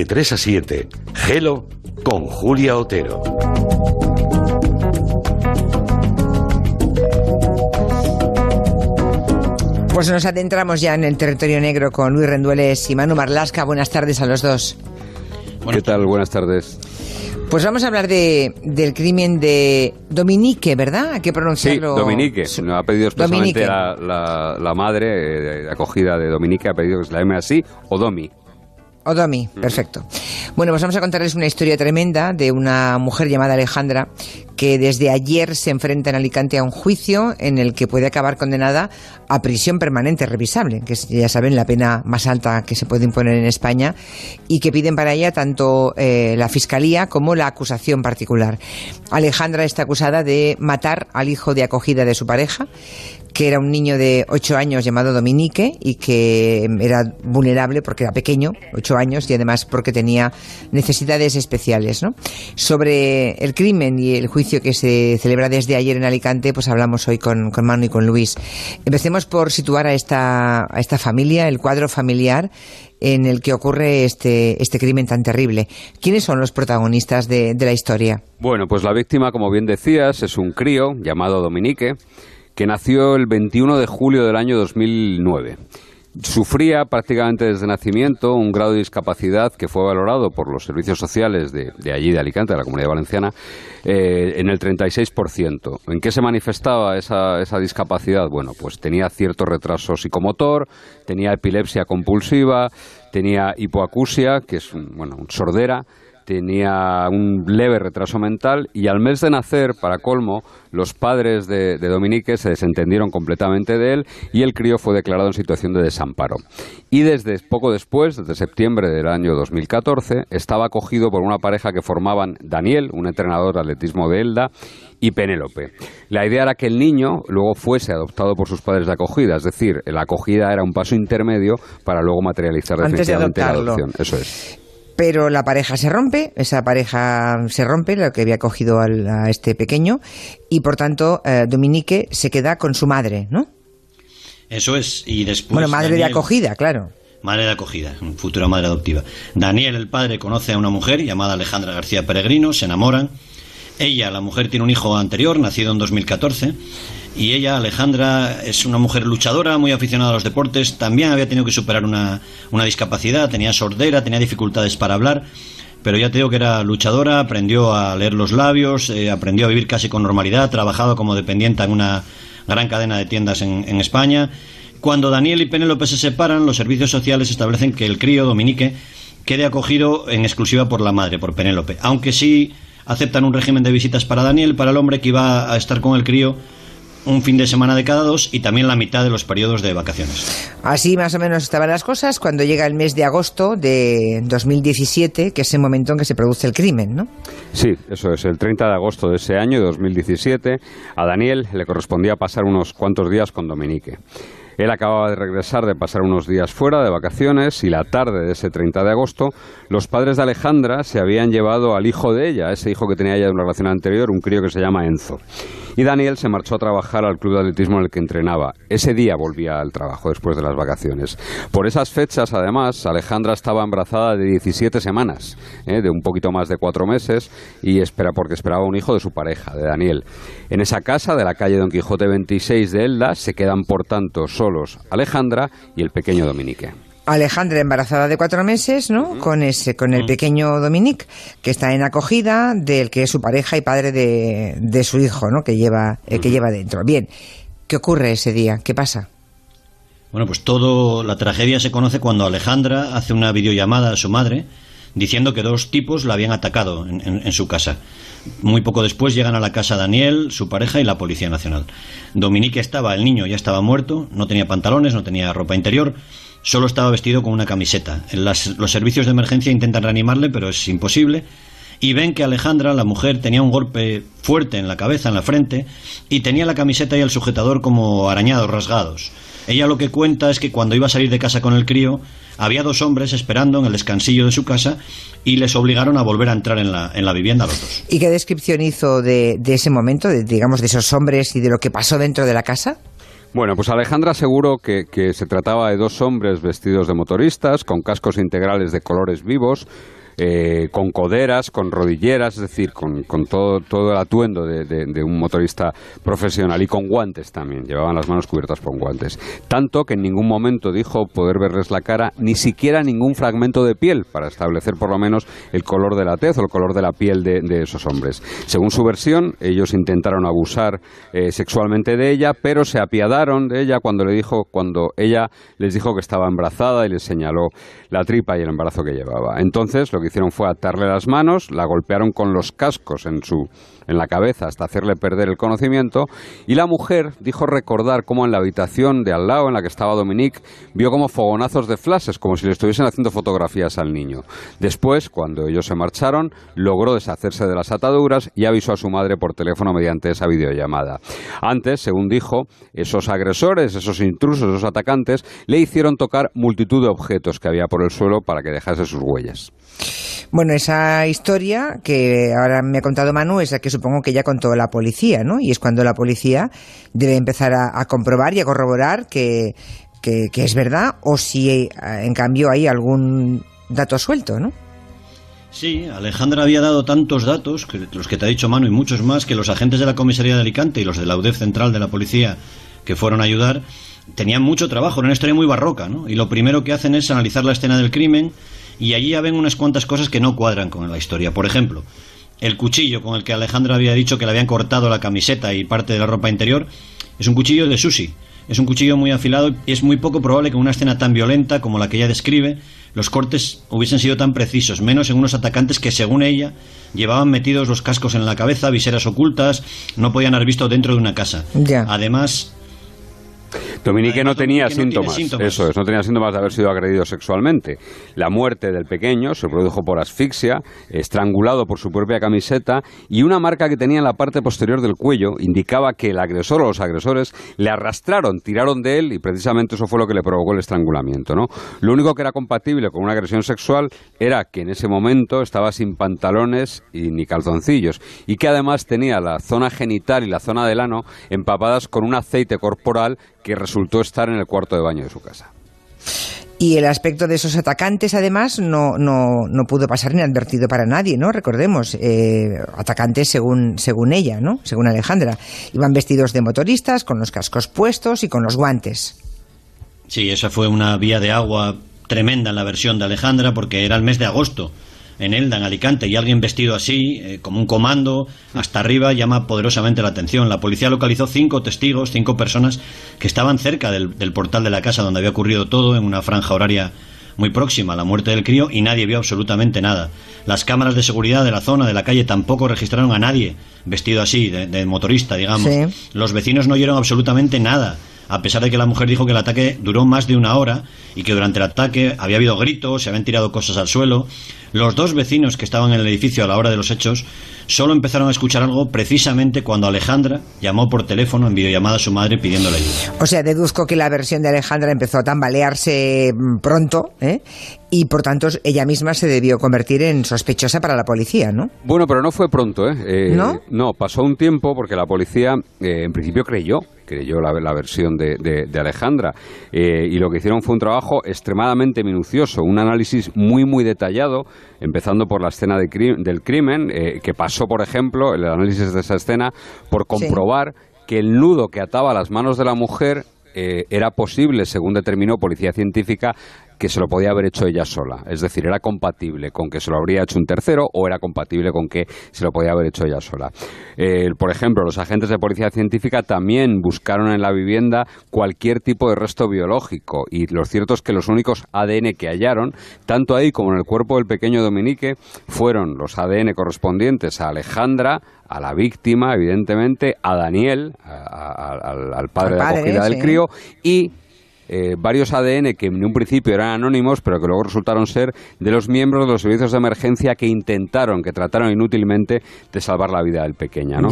de 3 a 7. Gelo con Julia Otero. Pues nos adentramos ya en el territorio negro con Luis Rendueles y Manu Marlasca. Buenas tardes a los dos. ¿Qué tal? Buenas tardes. Pues vamos a hablar de, del crimen de Dominique, ¿verdad? Hay que pronunciarlo. Sí, Dominique. Nos ha pedido expresamente la, la, madre eh, acogida de Dominique, ha pedido que se la llame así, o Domi. Odomi, perfecto. Bueno, pues vamos a contarles una historia tremenda de una mujer llamada Alejandra que desde ayer se enfrenta en Alicante a un juicio en el que puede acabar condenada a prisión permanente revisable, que es, ya saben, la pena más alta que se puede imponer en España, y que piden para ella tanto eh, la Fiscalía como la acusación particular. Alejandra está acusada de matar al hijo de acogida de su pareja, que era un niño de 8 años llamado Dominique y que era vulnerable porque era pequeño, 8 años, y además porque tenía necesidades especiales. ¿no? Sobre el crimen y el juicio que se celebra desde ayer en Alicante, pues hablamos hoy con, con Manu y con Luis. Empecemos por situar a esta, a esta familia, el cuadro familiar en el que ocurre este, este crimen tan terrible. ¿Quiénes son los protagonistas de, de la historia? Bueno, pues la víctima, como bien decías, es un crío llamado Dominique que nació el 21 de julio del año 2009. Sufría prácticamente desde nacimiento un grado de discapacidad que fue valorado por los servicios sociales de, allí, de Alicante, de la Comunidad Valenciana, eh, en el 36%. ¿En qué se manifestaba esa, esa discapacidad? Bueno, pues tenía cierto retraso psicomotor, tenía epilepsia compulsiva, tenía hipoacusia, que es bueno, sordera, tenía un leve retraso mental y al mes de nacer, para colmo, los padres de, Dominique se desentendieron completamente de él y el crío fue declarado en situación de desamparo. Y desde poco después, desde septiembre del año 2014, estaba acogido por una pareja que formaban Daniel, un entrenador de atletismo de Elda, y Penélope. La idea era que el niño luego fuese adoptado por sus padres de acogida, es decir, la acogida era un paso intermedio para luego materializar definitivamente la adopción. Eso es pero la pareja se rompe, esa pareja se rompe, la que había cogido a este pequeño, y por tanto eh, Dominique se queda con su madre, ¿no? Eso es, y después... Bueno, madre de acogida, claro. Madre de acogida, futura madre adoptiva. Daniel, el padre, conoce a una mujer llamada Alejandra García Peregrino, se enamoran. Ella, la mujer, tiene un hijo anterior, nacido en 2014 y ella, Alejandra, es una mujer luchadora, muy aficionada a los deportes, también había tenido que superar una, una discapacidad, tenía sordera, tenía dificultades para hablar, pero ya te digo que era luchadora, aprendió a leer los labios, eh, aprendió a vivir casi con normalidad, trabajaba como dependiente en una gran cadena de tiendas en, en España. Cuando Daniel y Penélope se separan, los servicios sociales establecen que el crío, Dominique, quede acogido en exclusiva por la madre, por Penélope, aunque sí aceptan un régimen de visitas para Daniel, para el hombre que iba a estar con el crío un fin de semana de cada dos y también la mitad de los periodos de vacaciones. Así más o menos estaban las cosas cuando llega el mes de agosto de 2017, que es el momento en que se produce el crimen, ¿no? Sí, eso es, el 30 de agosto de ese año, de 2017, a Daniel le correspondía pasar unos cuantos días con Dominique. Él acababa de regresar de pasar unos días fuera de vacaciones y la tarde de ese 30 de agosto, los padres de Alejandra se habían llevado al hijo de ella, ese hijo que tenía ella de una relación anterior, un crío que se llama Enzo. Y Daniel se marchó a trabajar al club de atletismo en el que entrenaba. Ese día volvía al trabajo después de las vacaciones. Por esas fechas, además, Alejandra estaba embarazada de 17 semanas, ¿eh? de un poquito más de cuatro meses, y espera porque esperaba un hijo de su pareja, de Daniel. En esa casa de la calle Don Quijote 26 de Elda se quedan, por tanto, solos Alejandra y el pequeño Dominique. Alejandra embarazada de cuatro meses, ¿no? Con ese, con el pequeño Dominique, que está en acogida del que es su pareja y padre de, de su hijo, ¿no? Que lleva, eh, que lleva dentro. Bien, ¿qué ocurre ese día? ¿Qué pasa? Bueno, pues todo, la tragedia se conoce cuando Alejandra hace una videollamada a su madre diciendo que dos tipos la habían atacado en, en, su casa. Muy poco después llegan a la casa Daniel, su pareja y la Policía Nacional. Dominique estaba, el niño ya estaba muerto, no tenía pantalones, no tenía ropa interior, Solo estaba vestido con una camiseta. los servicios de emergencia intentan reanimarle, pero es imposible. Y ven que Alejandra, la mujer, tenía un golpe fuerte en la cabeza, en la frente, y tenía la camiseta y el sujetador como arañados, rasgados. Ella lo que cuenta es que cuando iba a salir de casa con el crío, había dos hombres esperando en el descansillo de su casa y les obligaron a volver a entrar en la, en la vivienda los dos. ¿Y qué descripción hizo de, ese momento, de, digamos, de esos hombres y de lo que pasó dentro de la casa? Bueno, pues Alejandra aseguró que, que se trataba de dos hombres vestidos de motoristas, con cascos integrales de colores vivos, eh, con coderas, con rodilleras, es decir, con, todo, todo el atuendo de, un motorista profesional y con guantes también, llevaban las manos cubiertas con guantes. Tanto que en ningún momento dijo poder verles la cara, ni siquiera ningún fragmento de piel, para establecer por lo menos el color de la tez o el color de la piel de, esos hombres. Según su versión, ellos intentaron abusar eh, sexualmente de ella, pero se apiadaron de ella cuando le dijo, cuando ella les dijo que estaba embarazada y les señaló la tripa y el embarazo que llevaba. Entonces, lo que hicieron fue atarle las manos, la golpearon con los cascos en su en la cabeza hasta hacerle perder el conocimiento y la mujer dijo recordar cómo en la habitación de al lado en la que estaba Dominique vio como fogonazos de flashes, como si le estuviesen haciendo fotografías al niño. Después, cuando ellos se marcharon, logró deshacerse de las ataduras y avisó a su madre por teléfono mediante esa videollamada. Antes, según dijo, esos agresores, esos intrusos, esos atacantes, le hicieron tocar multitud de objetos que había por el suelo para que dejase sus huellas. Bueno, esa historia que ahora me ha contado Manu es la que supongo que ya contó la policía, ¿no? Y es cuando la policía debe empezar a, comprobar y a corroborar que, es verdad o si eh, en cambio hay algún dato suelto, ¿no? Sí, Alejandra había dado tantos datos, que los que te ha dicho Manu y muchos más, que los agentes de la comisaría de Alicante y los de la UDEF central de la policía que fueron a ayudar tenían mucho trabajo, era una historia muy barroca, ¿no? Y lo primero que hacen es analizar la escena del crimen y allí ya ven unas cuantas cosas que no cuadran con la historia. Por ejemplo, el cuchillo con el que Alejandra había dicho que le habían cortado la camiseta y parte de la ropa interior es un cuchillo de sushi. Es un cuchillo muy afilado y es muy poco probable que en una escena tan violenta como la que ella describe los cortes hubiesen sido tan precisos, menos en unos atacantes que, según ella, llevaban metidos los cascos en la cabeza, viseras ocultas, no podían haber visto dentro de una casa. Además, Dominique no, tenía síntomas, eso es, no tenía síntomas de haber sido agredido sexualmente. La muerte del pequeño se produjo por asfixia, estrangulado por su propia camiseta y una marca que tenía en la parte posterior del cuello indicaba que el agresor o los agresores le arrastraron, tiraron de él y precisamente eso fue lo que le provocó el estrangulamiento. ¿no? Lo único que era compatible con una agresión sexual era que en ese momento estaba sin pantalones y ni calzoncillos y que además tenía la zona genital y la zona del ano empapadas con un aceite corporal que resultó estar en el cuarto de baño de su casa. Y el aspecto de esos atacantes, además, no, no, no pudo pasar inadvertido para nadie, ¿no? Recordemos, eh, atacantes según, según ella, ¿no? Según Alejandra. Iban vestidos de motoristas, con los cascos puestos y con los guantes. Sí, esa fue una vía de agua tremenda en la versión de Alejandra, porque era el mes de agosto en Elda, en Alicante, y alguien vestido así, eh, como un comando, hasta arriba, llama poderosamente la atención. La policía localizó cinco testigos, cinco personas que estaban cerca del, portal de la casa donde había ocurrido todo, en una franja horaria muy próxima a la muerte del crío, y nadie vio absolutamente nada. Las cámaras de seguridad de la zona, de la calle, tampoco registraron a nadie vestido así, de, motorista, digamos. Los vecinos no oyeron absolutamente nada a pesar de que la mujer dijo que el ataque duró más de una hora y que durante el ataque había habido gritos, se habían tirado cosas al suelo. Los dos vecinos que estaban en el edificio a la hora de los hechos solo empezaron a escuchar algo precisamente cuando Alejandra llamó por teléfono en videollamada a su madre pidiéndole ayuda. O sea, deduzco que la versión de Alejandra empezó a tambalearse mm, pronto ¿eh? y por tanto ella misma se debió convertir en sospechosa para la policía, ¿no? Bueno, pero no fue pronto, ¿eh? eh no No, pasó un tiempo porque la policía eh, en principio creyó creyó la, la versión de, de, Alejandra. Eh, y lo que hicieron fue un trabajo extremadamente minucioso, un análisis muy, muy detallado, empezando por la escena de del crimen, eh, que pasó, por ejemplo, el análisis de esa escena, por comprobar que el nudo que ataba las manos de la mujer eh, era posible, según determinó Policía Científica, que se lo podía haber hecho ella sola. Es decir, era compatible con que se lo habría hecho un tercero o era compatible con que se lo podía haber hecho ella sola. Eh, por ejemplo, los agentes de policía científica también buscaron en la vivienda cualquier tipo de resto biológico y lo cierto es que los únicos ADN que hallaron, tanto ahí como en el cuerpo del pequeño Dominique, fueron los ADN correspondientes a Alejandra, a la víctima, evidentemente, a Daniel, al, padre de la acogida del crío, y eh, varios ADN que en un principio eran anónimos, pero que luego resultaron ser de los miembros de los servicios de emergencia que intentaron, que trataron inútilmente de salvar la vida del pequeño. ¿no?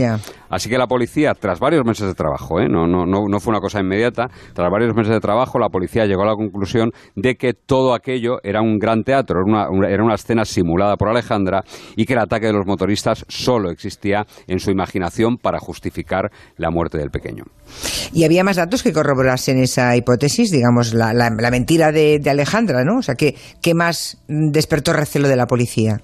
Así que la policía, tras varios meses de trabajo, ¿eh? no, no, no, no fue una cosa inmediata, tras varios meses de trabajo, la policía llegó a la conclusión de que todo aquello era un gran teatro, era una, era una escena simulada por Alejandra y que el ataque de los motoristas solo existía en su imaginación para justificar la muerte del pequeño. ¿Y había más datos que corroborasen esa hipótesis, digamos, la, mentira de, Alejandra, ¿no? O sea, ¿qué, ¿qué más despertó recelo de la policía?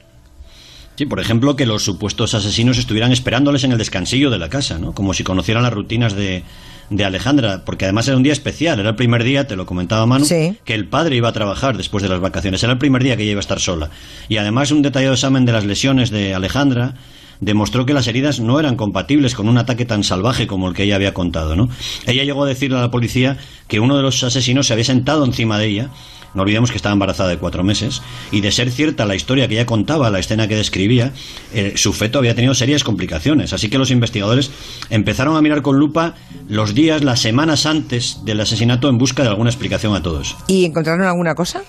Sí, por ejemplo, que los supuestos asesinos estuvieran esperándoles en el descansillo de la casa, ¿no? Como si conocieran las rutinas de, de Alejandra, porque además era un día especial, era el primer día, te lo comentaba Manu, que el padre iba a trabajar después de las vacaciones, era el primer día que ella iba a estar sola. Y además un detallado examen de las lesiones de Alejandra demostró que las heridas no eran compatibles con un ataque tan salvaje como el que ella había contado, ¿no? Ella llegó a decirle a la policía que uno de los asesinos se había sentado encima de ella no olvidemos que estaba embarazada de cuatro meses, y de ser cierta la historia que ella contaba, la escena que describía, eh, su feto había tenido serias complicaciones. Así que los investigadores empezaron a mirar con lupa los días, las semanas antes del asesinato en busca de alguna explicación a todos. ¿Y encontraron alguna cosa?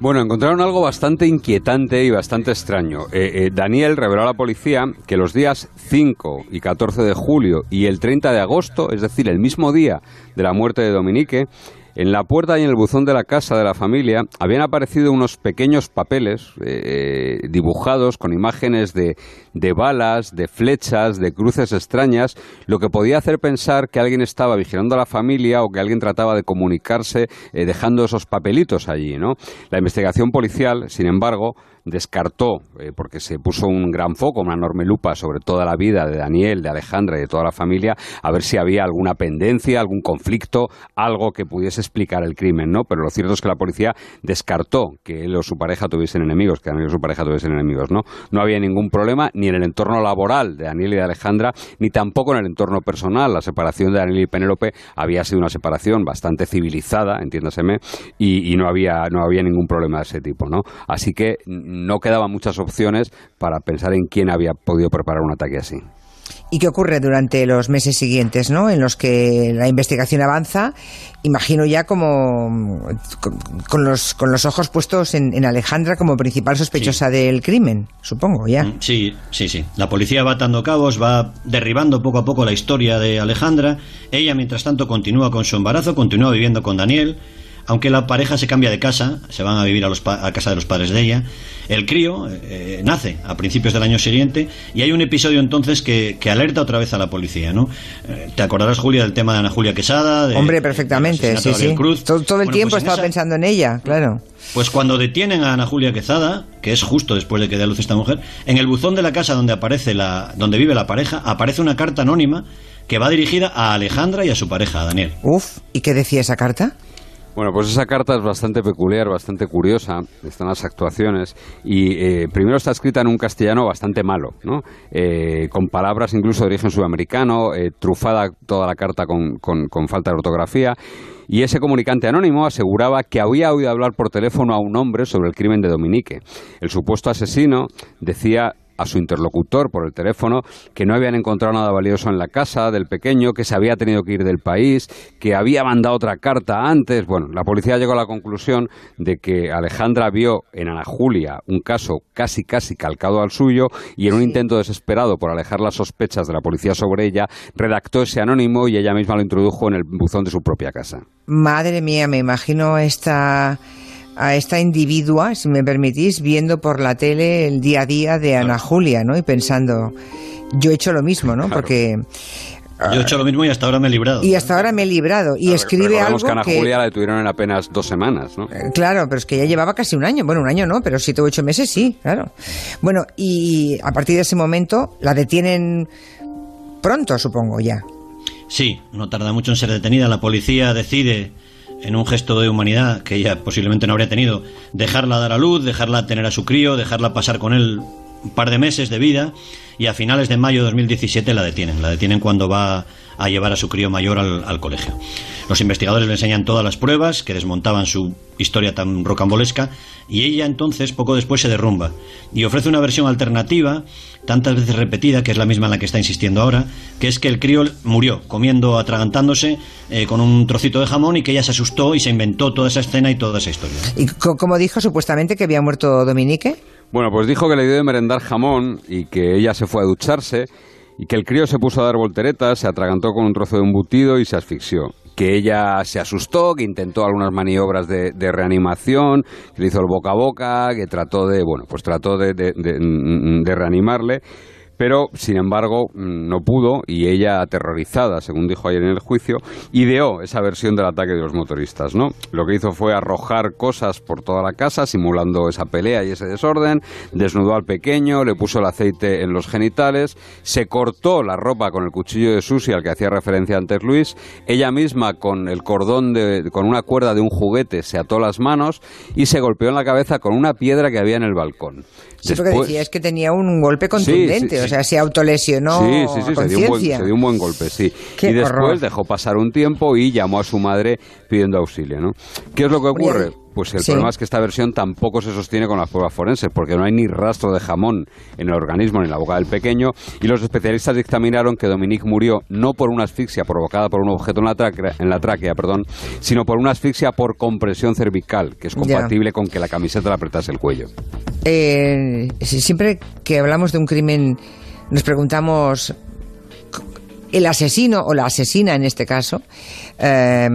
Bueno, encontraron algo bastante inquietante y bastante extraño. Eh, eh, Daniel reveló a la policía que los días 5 y 14 de julio y el 30 de agosto, es decir, el mismo día de la muerte de Dominique, en la puerta y en el buzón de la casa de la familia habían aparecido unos pequeños papeles eh, dibujados con imágenes de, de, balas, de flechas, de cruces extrañas, lo que podía hacer pensar que alguien estaba vigilando a la familia o que alguien trataba de comunicarse eh, dejando esos papelitos allí. ¿no? La investigación policial, sin embargo, descartó, eh, porque se puso un gran foco, una enorme lupa sobre toda la vida de Daniel, de Alejandra y de toda la familia, a ver si había alguna pendencia, algún conflicto, algo que pudiese explicar el crimen, ¿no? Pero lo cierto es que la policía descartó que él o su pareja tuviesen enemigos, que Daniel o su pareja tuviesen enemigos, ¿no? No había ningún problema ni en el entorno laboral de Daniel y de Alejandra, ni tampoco en el entorno personal. La separación de Daniel y Penélope había sido una separación bastante civilizada, entiéndaseme, y, y no, había, no había ningún problema de ese tipo, ¿no? Así que no quedaban muchas opciones para pensar en quién había podido preparar un ataque así. ¿Y qué ocurre durante los meses siguientes, ¿no? En los que la investigación avanza, imagino ya como con, los, con los ojos puestos en, Alejandra como principal sospechosa del crimen, supongo, ya. Mm, sí, sí, sí. La policía va atando cabos, va derribando poco a poco la historia de Alejandra. Ella, mientras tanto, continúa con su embarazo, continúa viviendo con Daniel aunque la pareja se cambia de casa, se van a vivir a, los a casa de los padres de ella, el crío eh, nace a principios del año siguiente y hay un episodio entonces que, alerta otra vez a la policía, ¿no? Eh, te acordarás, Julia, del tema de Ana Julia Quesada. Hombre, perfectamente, sí, sí. Cruz. Todo, el tiempo pues estaba pensando en ella, claro. Pues cuando detienen a Ana Julia Quesada, que es justo después de que dé a luz esta mujer, en el buzón de la casa donde aparece la, donde vive la pareja, aparece una carta anónima que va dirigida a Alejandra y a su pareja, a Daniel. Uf, ¿y qué decía esa carta? Bueno, pues esa carta es bastante peculiar, bastante curiosa, están las actuaciones, y eh, primero está escrita en un castellano bastante malo, ¿no? Eh, con palabras incluso de origen sudamericano, eh, trufada toda la carta con, con falta de ortografía, y ese comunicante anónimo aseguraba que había oído hablar por teléfono a un hombre sobre el crimen de Dominique. El supuesto asesino decía a su interlocutor por el teléfono que no habían encontrado nada valioso en la casa del pequeño, que se había tenido que ir del país, que había mandado otra carta antes. Bueno, la policía llegó a la conclusión de que Alejandra vio en Ana Julia un caso casi casi calcado al suyo y en un intento desesperado por alejar las sospechas de la policía sobre ella, redactó ese anónimo y ella misma lo introdujo en el buzón de su propia casa. Madre mía, me imagino esta a esta individua, si me permitís, viendo por la tele el día a día de Ana Julia, ¿no? Y pensando, yo he hecho lo mismo, ¿no? Porque yo he hecho lo mismo y hasta ahora me he librado. Y hasta ahora me he librado. Y escribe algo que Ana Julia la detuvieron en apenas dos semanas, ¿no? Eh, claro, pero es que ya llevaba casi un año. Bueno, un año no, pero siete o ocho meses sí, claro. Bueno, y a partir de ese momento la detienen pronto, supongo, ya. Sí, no tarda mucho en ser detenida. La policía decide en un gesto de humanidad que ella posiblemente no habría tenido, dejarla dar a luz, dejarla tener a su crío, dejarla pasar con él un par de meses de vida y a finales de mayo de 2017 la detienen. La detienen cuando va a llevar a su crío mayor al, colegio. Los investigadores le enseñan todas las pruebas que desmontaban su historia tan rocambolesca y ella entonces poco después se derrumba y ofrece una versión alternativa, tantas veces repetida, que es la misma en la que está insistiendo ahora, que es que el crío murió comiendo, atragantándose eh, con un trocito de jamón y que ella se asustó y se inventó toda esa escena y toda esa historia. ¿Y como dijo supuestamente que había muerto Dominique? Bueno, pues dijo que le dio de merendar jamón y que ella se fue a ducharse y que el crío se puso a dar volteretas, se atragantó con un trozo de embutido y se asfixió. Que ella se asustó, que intentó algunas maniobras de, reanimación, que le hizo el boca a boca, que trató de, bueno, pues trató de, de, de reanimarle pero sin embargo no pudo y ella aterrorizada, según dijo ayer en el juicio, ideó esa versión del ataque de los motoristas, ¿no? Lo que hizo fue arrojar cosas por toda la casa simulando esa pelea y ese desorden, desnudó al pequeño, le puso el aceite en los genitales, se cortó la ropa con el cuchillo de Susi al que hacía referencia antes Luis, ella misma con el cordón de con una cuerda de un juguete se ató las manos y se golpeó en la cabeza con una piedra que había en el balcón. Sí, Después, porque decía es que tenía un golpe contundente, sí, sí, o sea, se autolesionó. Sí, sí, sí, se dio, un buen, se dio, un buen, golpe, sí. Qué y después horror. dejó pasar un tiempo y llamó a su madre pidiendo auxilio, ¿no? ¿Qué es lo que ocurre? Oye, Pues el sí. problema es que esta versión tampoco se sostiene con las pruebas forenses, porque no hay ni rastro de jamón en el organismo ni en la boca del pequeño, y los especialistas dictaminaron que Dominique murió no por una asfixia provocada por un objeto en la tráquea, en la tráquea perdón, sino por una asfixia por compresión cervical, que es compatible con que la camiseta le apretase el cuello. Eh, si- siempre que hablamos de un crimen nos preguntamos el asesino o la asesina en este caso eh,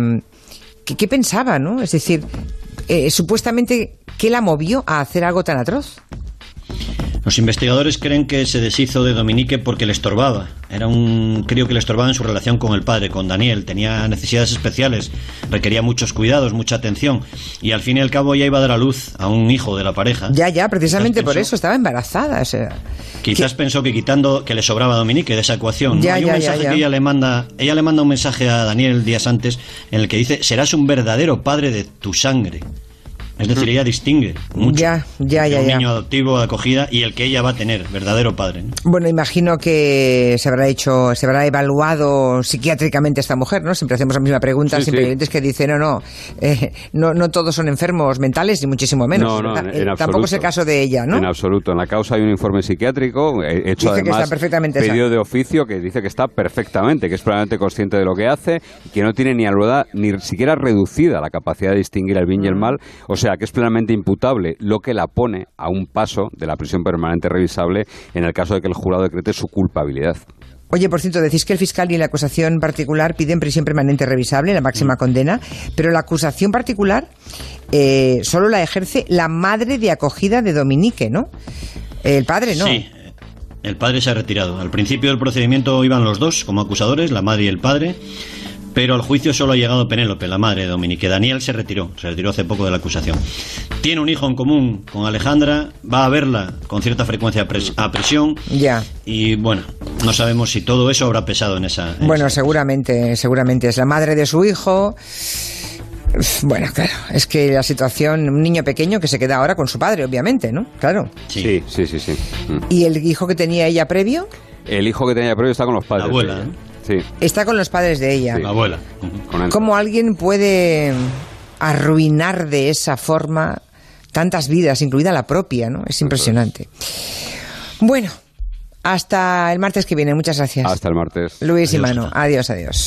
¿qué, qué pensaba no es decir eh, supuestamente qué la movió a hacer algo tan atroz Los investigadores creen que se deshizo de Dominique porque le estorbaba. Era un crío que le estorbaba en su relación con el padre, con Daniel. Tenía necesidades especiales, requería muchos cuidados, mucha atención. Y al fin y al cabo ya iba a dar a luz a un hijo de la pareja. ya ya precisamente por eso estaba embarazada o sea, Quizás pensó que quitando que le sobraba a Dominique de esa ecuación. ¿no? Hay un ya, mensaje ya. que ella le manda, ella le manda un mensaje a Daniel días antes en el que dice serás un verdadero padre de tu sangre. Es decir, ella distingue mucho Ya, ya, ya, un ya. niño adoptivo de acogida y el que ella va a tener, verdadero padre. ¿no? Bueno, imagino que se habrá hecho, se habrá evaluado psiquiátricamente esta mujer, ¿no? Siempre hacemos la misma pregunta, Sí, siempre sí. que dicen, no, no, eh, no, no todos son enfermos mentales, ni muchísimo menos. No, no, Ta- en- eh, en Tampoco es el absoluto. caso de ella, ¿no? En absoluto. En la causa hay un informe psiquiátrico eh, hecho Dice que está perfectamente pedido de oficio que dice que está perfectamente, que es plenamente consciente de lo que hace y que no tiene ni aluda, ni siquiera reducida la capacidad de distinguir el bien y el mal, o sea que es plenamente imputable, lo que la pone a un paso de la prisión permanente revisable en el caso de que el jurado decrete su culpabilidad. Oye, por cierto, decís que el fiscal y la acusación particular piden prisión permanente revisable, la Mm. máxima condena, pero la acusación particular eh, solo la ejerce la madre de acogida de Dominique, ¿no? El padre no. Sí, el padre se ha retirado. Al principio del procedimiento iban los dos como acusadores, la madre y el padre, pero al juicio solo ha llegado Penélope, la madre de Dominique. Daniel se retiró, se retiró hace poco de la acusación. Tiene un hijo en común con Alejandra, va a verla con cierta frecuencia a, pres- a prisión Ya. y bueno, no sabemos si todo eso habrá pesado en esa... en Bueno, esa- seguramente, seguramente es la madre de su hijo. Bueno, claro, es que la situación, un niño pequeño que se queda ahora con su padre, obviamente, ¿no? Claro. Sí. sí, sí. sí. Mm. ¿Y el hijo que tenía ella previo? El hijo que tenía previo está con los padres. La abuela. ¿eh? Sí, Está con los padres de ella. La abuela. con él. ¿Cómo alguien puede arruinar de esa forma tantas vidas, incluida la propia, ¿no? Es impresionante. Bueno, hasta el martes que viene. Muchas gracias. Hasta el martes. Luis y hasta. Adiós, adiós.